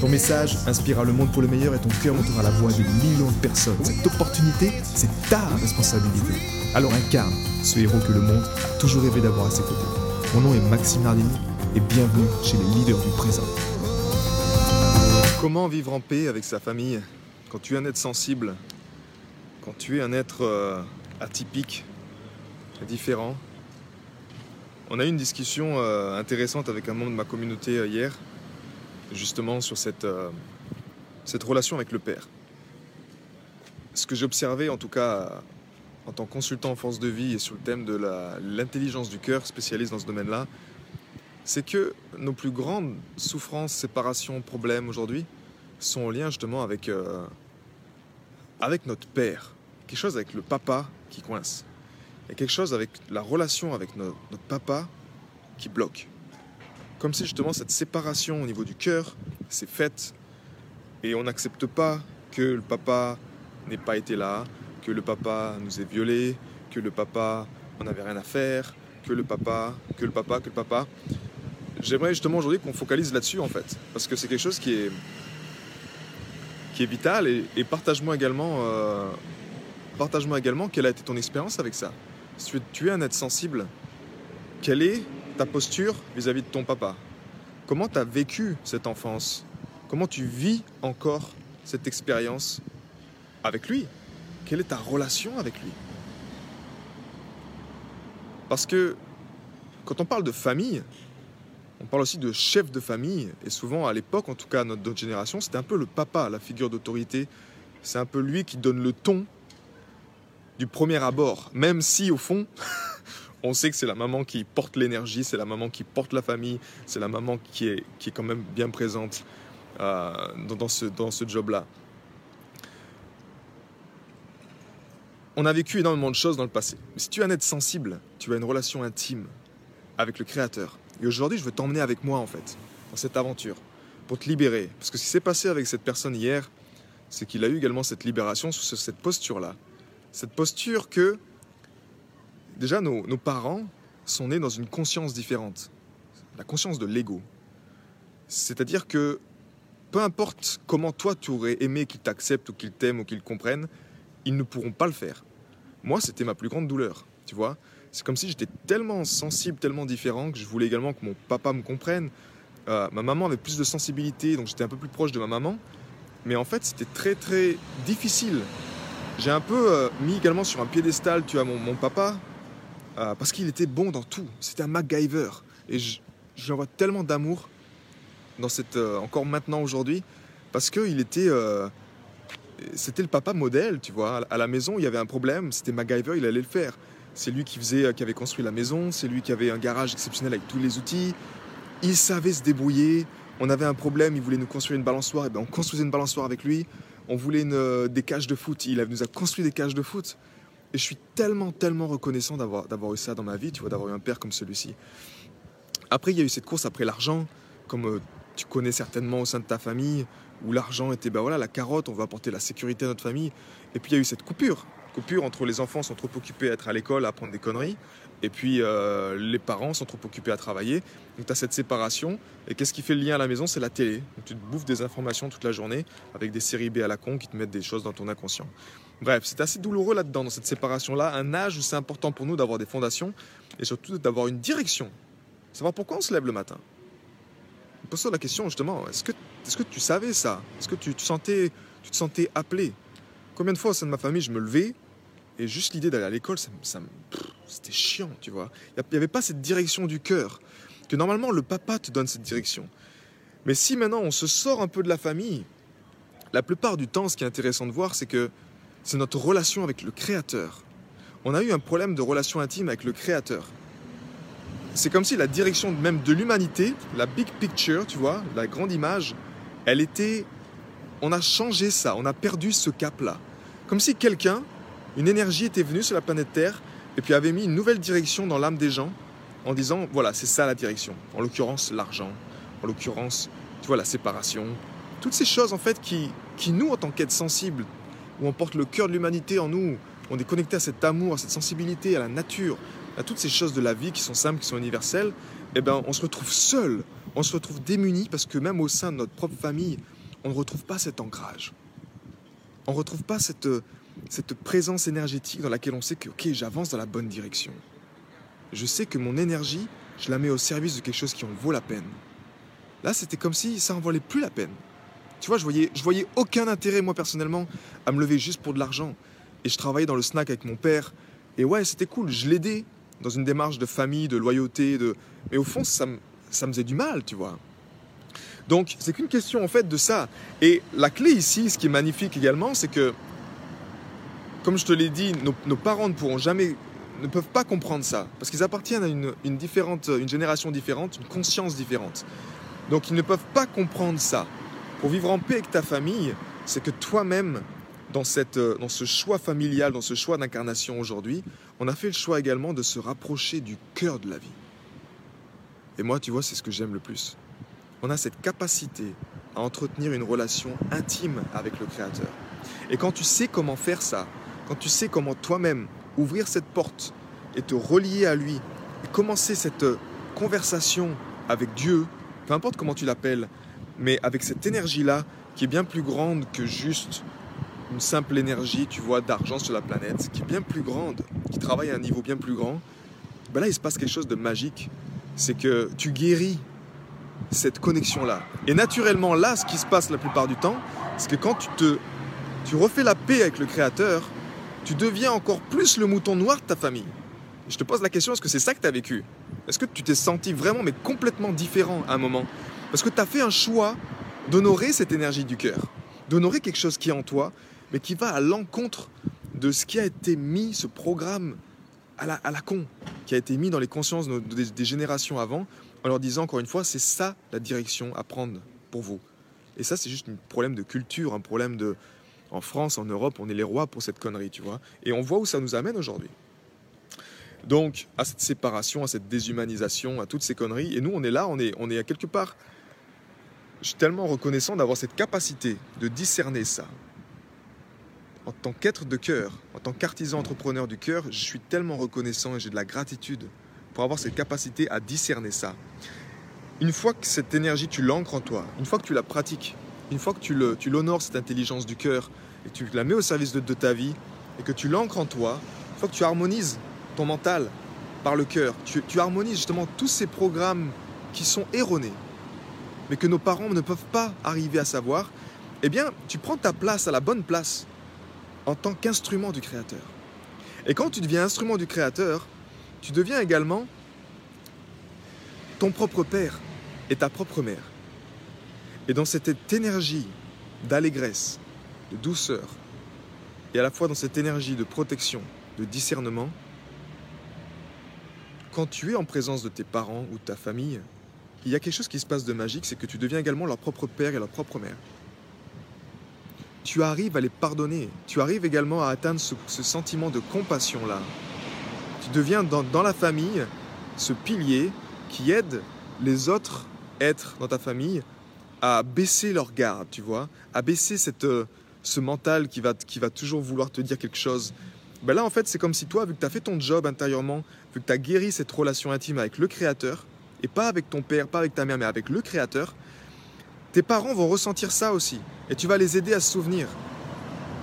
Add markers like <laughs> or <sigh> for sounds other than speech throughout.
Ton message inspirera le monde pour le meilleur et ton cœur montera la voix de millions de personnes. Cette opportunité, c'est ta responsabilité. Alors incarne ce héros que le monde a toujours rêvé d'avoir à ses côtés. Mon nom est Maxime Nardini et bienvenue chez les leaders du présent. Comment vivre en paix avec sa famille quand tu es un être sensible, quand tu es un être euh, atypique, différent? On a eu une discussion euh, intéressante avec un membre de ma communauté euh, hier justement sur cette, euh, cette relation avec le Père. Ce que j'ai observé, en tout cas, en tant que consultant en force de vie et sur le thème de l'intelligence du cœur, spécialiste dans ce domaine-là, c'est que nos plus grandes souffrances, séparations, problèmes aujourd'hui sont en lien justement avec, euh, avec notre Père. Quelque chose avec le papa qui coince. Et quelque chose avec la relation avec notre papa qui bloque. Comme si justement cette séparation au niveau du cœur s'est faite et on n'accepte pas que le papa n'ait pas été là, que le papa nous ait violés, que le papa on n'avait rien à faire, que le papa, que le papa, que le papa. J'aimerais justement aujourd'hui qu'on focalise là-dessus en fait, parce que c'est quelque chose qui est qui est vital et, partage-moi également, euh, partage-moi également quelle a été ton expérience avec ça. Si tu es un être sensible, quelle est ta posture vis-à-vis de ton papa. Comment tu as vécu cette enfance? Comment tu vis encore cette expérience avec lui? Quelle est ta relation avec lui? Parce que quand on parle de famille, on parle aussi de chef de famille, et souvent à l'époque, en tout cas notre, notre génération, c'était un peu le papa, la figure d'autorité. C'est un peu lui qui donne le ton du premier abord, même si au fond, <laughs> on sait que c'est la maman qui porte l'énergie, c'est la maman qui porte la famille, c'est la maman qui est, qui est quand même bien présente euh, dans, ce, dans ce job-là. On a vécu énormément de choses dans le passé. Mais si tu es un être sensible, tu as une relation intime avec le Créateur. Et aujourd'hui, je veux t'emmener avec moi, en fait, dans cette aventure, pour te libérer. Parce que ce qui s'est passé avec cette personne hier, c'est qu'il a eu également cette libération sur cette posture-là. Cette posture que déjà, nos, parents sont nés dans une conscience différente, la conscience de l'ego. C'est-à-dire que peu importe comment toi tu aurais aimé qu'ils t'acceptent ou qu'ils t'aiment ou qu'ils comprennent, ils ne pourront pas le faire. Moi, c'était ma plus grande douleur, tu vois. C'est comme si j'étais tellement sensible, tellement différent que je voulais également que mon papa me comprenne. Euh, ma maman avait plus de sensibilité, donc j'étais un peu plus proche de ma maman. Mais en fait, c'était très très difficile. J'ai un peu euh, mis également sur un piédestal, tu vois, mon papa, euh, parce qu'il était bon dans tout. C'était un MacGyver. Et je, vois tellement d'amour dans cette, euh, encore maintenant aujourd'hui, parce qu'il était, euh, c'était le papa modèle, tu vois. À la maison, il y avait un problème, c'était MacGyver, il allait le faire. C'est lui qui faisait, qui avait construit la maison, c'est lui qui avait un garage exceptionnel avec tous les outils. Il savait se débrouiller. On avait un problème, il voulait nous construire une balançoire, et bien on construisait une balançoire avec lui. On voulait des cages de foot, il nous a construit des cages de foot. Je suis tellement, tellement reconnaissant d'avoir, eu ça dans ma vie, tu vois, d'avoir eu un père comme celui-ci. Après, il y a eu cette course après l'argent, comme euh, tu connais certainement au sein de ta famille, où l'argent était, ben voilà, la carotte, on va apporter la sécurité à notre famille. Et puis il y a eu cette coupure, coupure entre les enfants sont trop occupés à être à l'école, à apprendre des conneries, et puis euh, les parents sont trop occupés à travailler. Donc tu as cette séparation, et qu'est-ce qui fait le lien à la maison? C'est la télé. Donc, tu te bouffes des informations toute la journée, avec des séries B à la con qui te mettent des choses dans ton inconscient. Bref, c'est assez douloureux là-dedans, dans cette séparation-là, un âge où c'est important pour nous d'avoir des fondations et surtout d'avoir une direction. Savoir pourquoi on se lève le matin? Pose-toi la question justement, est-ce que, est que tu savais ça? Est-ce que tu te, sentais, tu te sentais appelé? Combien de fois au sein de ma famille je me levais et juste l'idée d'aller à l'école, ça, ça c'était chiant, tu vois. Il n'y avait pas cette direction du cœur, que normalement le papa te donne cette direction. Mais si maintenant on se sort un peu de la famille, la plupart du temps, ce qui est intéressant de voir, c'est que c'est notre relation avec le Créateur. On a eu un problème de relation intime avec le Créateur. C'est comme si la direction même de l'humanité, la big picture, tu vois, la grande image, elle était on a changé ça, on a perdu ce cap-là. Comme si quelqu'un, une énergie était venue sur la planète Terre et puis avait mis une nouvelle direction dans l'âme des gens en disant voilà, c'est ça la direction. En l'occurrence, l'argent, en l'occurrence, tu vois, la séparation. Toutes ces choses en fait qui, qui nous, en tant qu'êtres sensibles, où on porte le cœur de l'humanité en nous, on est connecté à cet amour, à cette sensibilité, à la nature, à toutes ces choses de la vie qui sont simples, qui sont universelles, eh ben, on se retrouve seul, on se retrouve démuni parce que même au sein de notre propre famille, on ne retrouve pas cet ancrage. On ne retrouve pas cette, cette présence énergétique dans laquelle on sait que, ok, j'avance dans la bonne direction. Je sais que mon énergie, je la mets au service de quelque chose qui en vaut la peine. Là, c'était comme si ça en valait plus la peine. Tu vois, je voyais, je voyais aucun intérêt, moi personnellement, à me lever juste pour de l'argent. Et je travaillais dans le snack avec mon père. Et ouais, c'était cool, je l'aidais dans une démarche de famille, de loyauté. De... Mais au fond, ça me, ça me faisait du mal, tu vois. Donc, c'est qu'une question en fait de ça. Et la clé ici, ce qui est magnifique également, c'est que, comme je te l'ai dit, nos, parents ne pourront jamais, ne peuvent pas comprendre ça. Parce qu'ils appartiennent à une, une, différente, une génération différente, une conscience différente. Donc, ils ne peuvent pas comprendre ça. Pour vivre en paix avec ta famille, c'est que toi-même, dans, cette, dans ce choix familial, dans ce choix d'incarnation aujourd'hui, on a fait le choix également de se rapprocher du cœur de la vie. Et moi, tu vois, c'est ce que j'aime le plus. On a cette capacité à entretenir une relation intime avec le Créateur. Et quand tu sais comment faire ça, quand tu sais comment toi-même ouvrir cette porte et te relier à lui, et commencer cette conversation avec Dieu, peu importe comment tu l'appelles, mais avec cette énergie-là qui est bien plus grande que juste une simple énergie, tu vois, d'argent sur la planète, qui est bien plus grande, qui travaille à un niveau bien plus grand, ben là, il se passe quelque chose de magique. C'est que tu guéris cette connexion-là. Et naturellement, là, ce qui se passe la plupart du temps, c'est que quand tu te, tu refais la paix avec le Créateur, tu deviens encore plus le mouton noir de ta famille. je te pose la question, est-ce que c'est ça que tu as vécu? Est-ce que tu t'es senti vraiment, mais complètement différent à un moment? Parce que tu as fait un choix d'honorer cette énergie du cœur, d'honorer quelque chose qui est en toi, mais qui va à l'encontre de ce qui a été mis, ce programme à la con, qui a été mis dans les consciences des, générations avant, en leur disant encore une fois, c'est ça la direction à prendre pour vous. Et ça, c'est juste un problème de culture, un problème de... En France, en Europe, on est les rois pour cette connerie, tu vois. Et on voit où ça nous amène aujourd'hui. Donc, à cette séparation, à cette déshumanisation, à toutes ces conneries. Et nous, on est là, on est, on est à quelque part. Je suis tellement reconnaissant d'avoir cette capacité de discerner ça, en tant qu'être de cœur, en tant qu'artisan entrepreneur du cœur, je suis tellement reconnaissant et j'ai de la gratitude pour avoir cette capacité à discerner ça. Une fois que cette énergie, tu l'ancres en toi, une fois que tu la pratiques, une fois que tu, l'honores, cette intelligence du cœur, et tu la mets au service de, ta vie, et que tu l'ancres en toi, une fois que tu harmonises ton mental par le cœur, tu, tu harmonises justement tous ces programmes qui sont erronés, mais que nos parents ne peuvent pas arriver à savoir, eh bien, tu prends ta place à la bonne place en tant qu'instrument du Créateur. Et quand tu deviens instrument du Créateur, tu deviens également ton propre père et ta propre mère. Et dans cette énergie d'allégresse, de douceur, et à la fois dans cette énergie de protection, de discernement, quand tu es en présence de tes parents ou de ta famille, il y a quelque chose qui se passe de magique, c'est que tu deviens également leur propre père et leur propre mère tu arrives à les pardonner. Tu arrives également à atteindre ce, sentiment de compassion-là. Tu deviens dans, la famille ce pilier qui aide les autres êtres dans ta famille à baisser leur garde, tu vois, à baisser cette, euh, ce mental qui va, qui va toujours vouloir te dire quelque chose. Ben là, en fait, c'est comme si toi, vu que tu as fait ton job intérieurement, vu que tu as guéri cette relation intime avec le Créateur, et pas avec ton père, pas avec ta mère, mais avec le Créateur, tes parents vont ressentir ça aussi. Et tu vas les aider à se souvenir.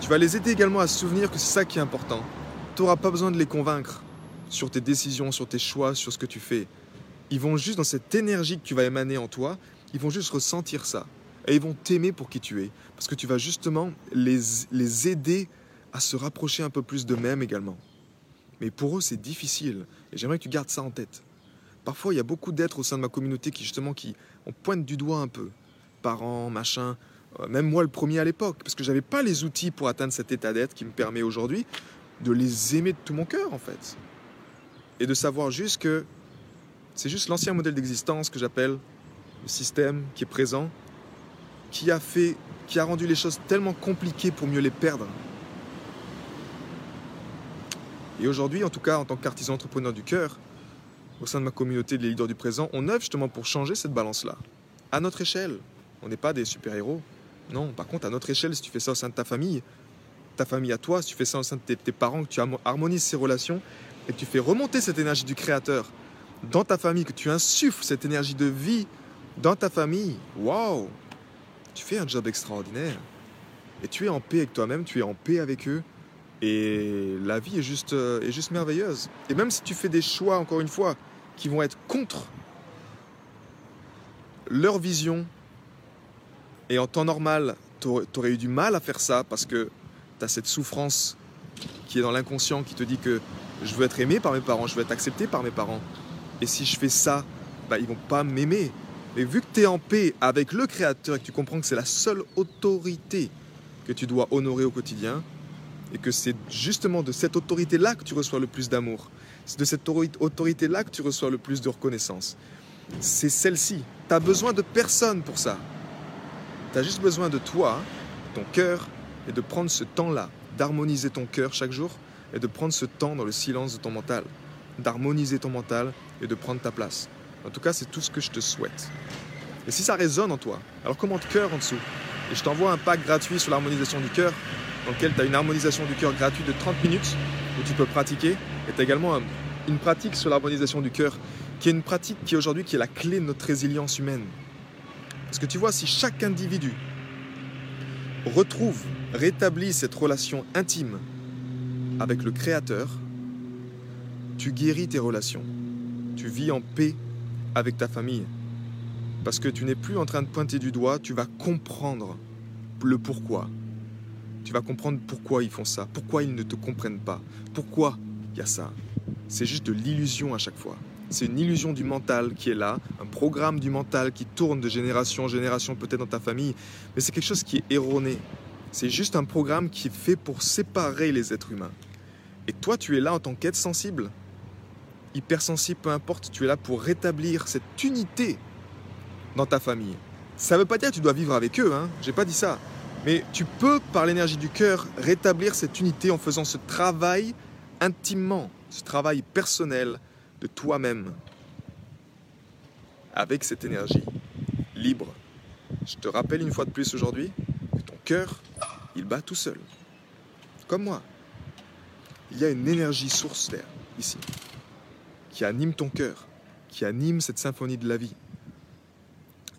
Tu vas les aider également à se souvenir que c'est ça qui est important. Tu n'auras pas besoin de les convaincre sur tes décisions, sur tes choix, sur ce que tu fais. Ils vont juste, dans cette énergie que tu vas émaner en toi, ils vont juste ressentir ça. Et ils vont t'aimer pour qui tu es. Parce que tu vas justement les, les aider à se rapprocher un peu plus d'eux-mêmes également. Mais pour eux, c'est difficile. Et j'aimerais que tu gardes ça en tête. Parfois, il y a beaucoup d'êtres au sein de ma communauté qui, justement, qui, on pointe du doigt un peu parents, machin. Euh, même moi le premier à l'époque, parce que j'avais pas les outils pour atteindre cet état d'être qui me permet aujourd'hui de les aimer de tout mon cœur en fait. Et de savoir juste que c'est juste l'ancien modèle d'existence que j'appelle le système qui est présent, qui a fait qui a rendu les choses tellement compliquées pour mieux les perdre. Et aujourd'hui, en tout cas, en tant qu'artisan entrepreneur du cœur, au sein de ma communauté des leaders du présent, on œuvre justement pour changer cette balance-là. À notre échelle. On n'est pas des super-héros. Non, par contre, à notre échelle, si tu fais ça au sein de ta famille, ta famille à toi, si tu fais ça au sein de tes, parents, que tu harmonises ces relations et que tu fais remonter cette énergie du Créateur dans ta famille, que tu insuffles cette énergie de vie dans ta famille, waouh Tu fais un job extraordinaire. Et tu es en paix avec toi-même, tu es en paix avec eux. Et la vie est juste, euh, est juste merveilleuse. Et même si tu fais des choix, encore une fois, qui vont être contre leur vision, et en temps normal, tu aurais eu du mal à faire ça parce que tu as cette souffrance qui est dans l'inconscient qui te dit que je veux être aimé par mes parents, je veux être accepté par mes parents. Et si je fais ça, bah, ils vont pas m'aimer. Mais vu que tu es en paix avec le Créateur et que tu comprends que c'est la seule autorité que tu dois honorer au quotidien, et que c'est justement de cette autorité-là que tu reçois le plus d'amour, c'est de cette autorité-là que tu reçois le plus de reconnaissance. C'est celle-ci. Tu as besoin de personne pour ça. Tu as juste besoin de toi, ton cœur, et de prendre ce temps-là, d'harmoniser ton cœur chaque jour, et de prendre ce temps dans le silence de ton mental, d'harmoniser ton mental et de prendre ta place. En tout cas, c'est tout ce que je te souhaite. Et si ça résonne en toi, alors commente cœur en dessous. Et je t'envoie un pack gratuit sur l'harmonisation du cœur, dans lequel tu as une harmonisation du cœur gratuite de 30 minutes, où tu peux pratiquer. Et tu as également une pratique sur l'harmonisation du cœur, qui est une pratique qui aujourd'hui qui est la clé de notre résilience humaine. Parce que tu vois, si chaque individu retrouve, rétablit cette relation intime avec le Créateur, tu guéris tes relations. Tu vis en paix avec ta famille. Parce que tu n'es plus en train de pointer du doigt, tu vas comprendre le pourquoi. Tu vas comprendre pourquoi ils font ça, pourquoi ils ne te comprennent pas, pourquoi il y a ça. C'est juste de l'illusion à chaque fois. C'est une illusion du mental qui est là, un programme du mental qui tourne de génération en génération peut-être dans ta famille, mais c'est quelque chose qui est erroné. C'est juste un programme qui est fait pour séparer les êtres humains. Et toi, tu es là en tant qu'être sensible, hypersensible, peu importe, tu es là pour rétablir cette unité dans ta famille. Ça ne veut pas dire que tu dois vivre avec eux, hein, j'ai pas dit ça. Mais tu peux, par l'énergie du cœur, rétablir cette unité en faisant ce travail intimement, ce travail personnel de toi-même avec cette énergie libre. Je te rappelle une fois de plus aujourd'hui que ton cœur, il bat tout seul. Comme moi. Il y a une énergie source là, ici, qui anime ton cœur, qui anime cette symphonie de la vie.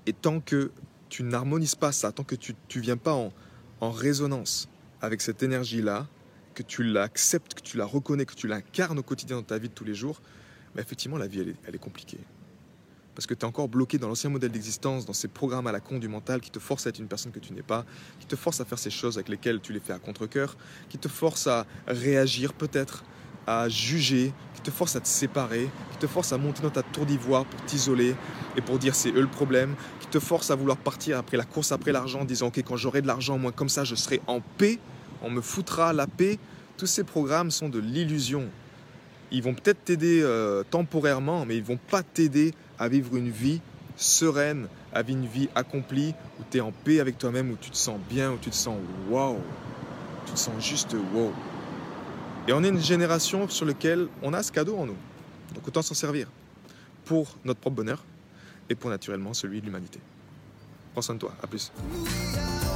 Et tant que tu n'harmonises pas ça, tant que tu ne viens pas en, en résonance avec cette énergie-là, que tu l'acceptes, que tu la reconnais, que tu l'incarnes au quotidien dans ta vie de tous les jours, mais effectivement, la vie, elle est, compliquée. Parce que tu es encore bloqué dans l'ancien modèle d'existence, dans ces programmes à la con du mental qui te forcent à être une personne que tu n'es pas, qui te forcent à faire ces choses avec lesquelles tu les fais à contre-coeur, qui te forcent à réagir peut-être, à juger, qui te forcent à te séparer, qui te forcent à monter dans ta tour d'ivoire pour t'isoler et pour dire c'est eux le problème, qui te forcent à vouloir partir après la course après l'argent en disant ok quand j'aurai de l'argent, moi comme ça je serai en paix, on me foutra la paix. Tous ces programmes sont de l'illusion. Ils vont peut-être t'aider euh, temporairement, mais ils vont pas t'aider à vivre une vie sereine, à vivre une vie accomplie, où tu es en paix avec toi-même, où tu te sens bien, où tu te sens wow. Tu te sens juste wow. Et on est une génération sur laquelle on a ce cadeau en nous. Donc autant s'en servir pour notre propre bonheur et pour naturellement celui de l'humanité. Prends soin de toi, à plus.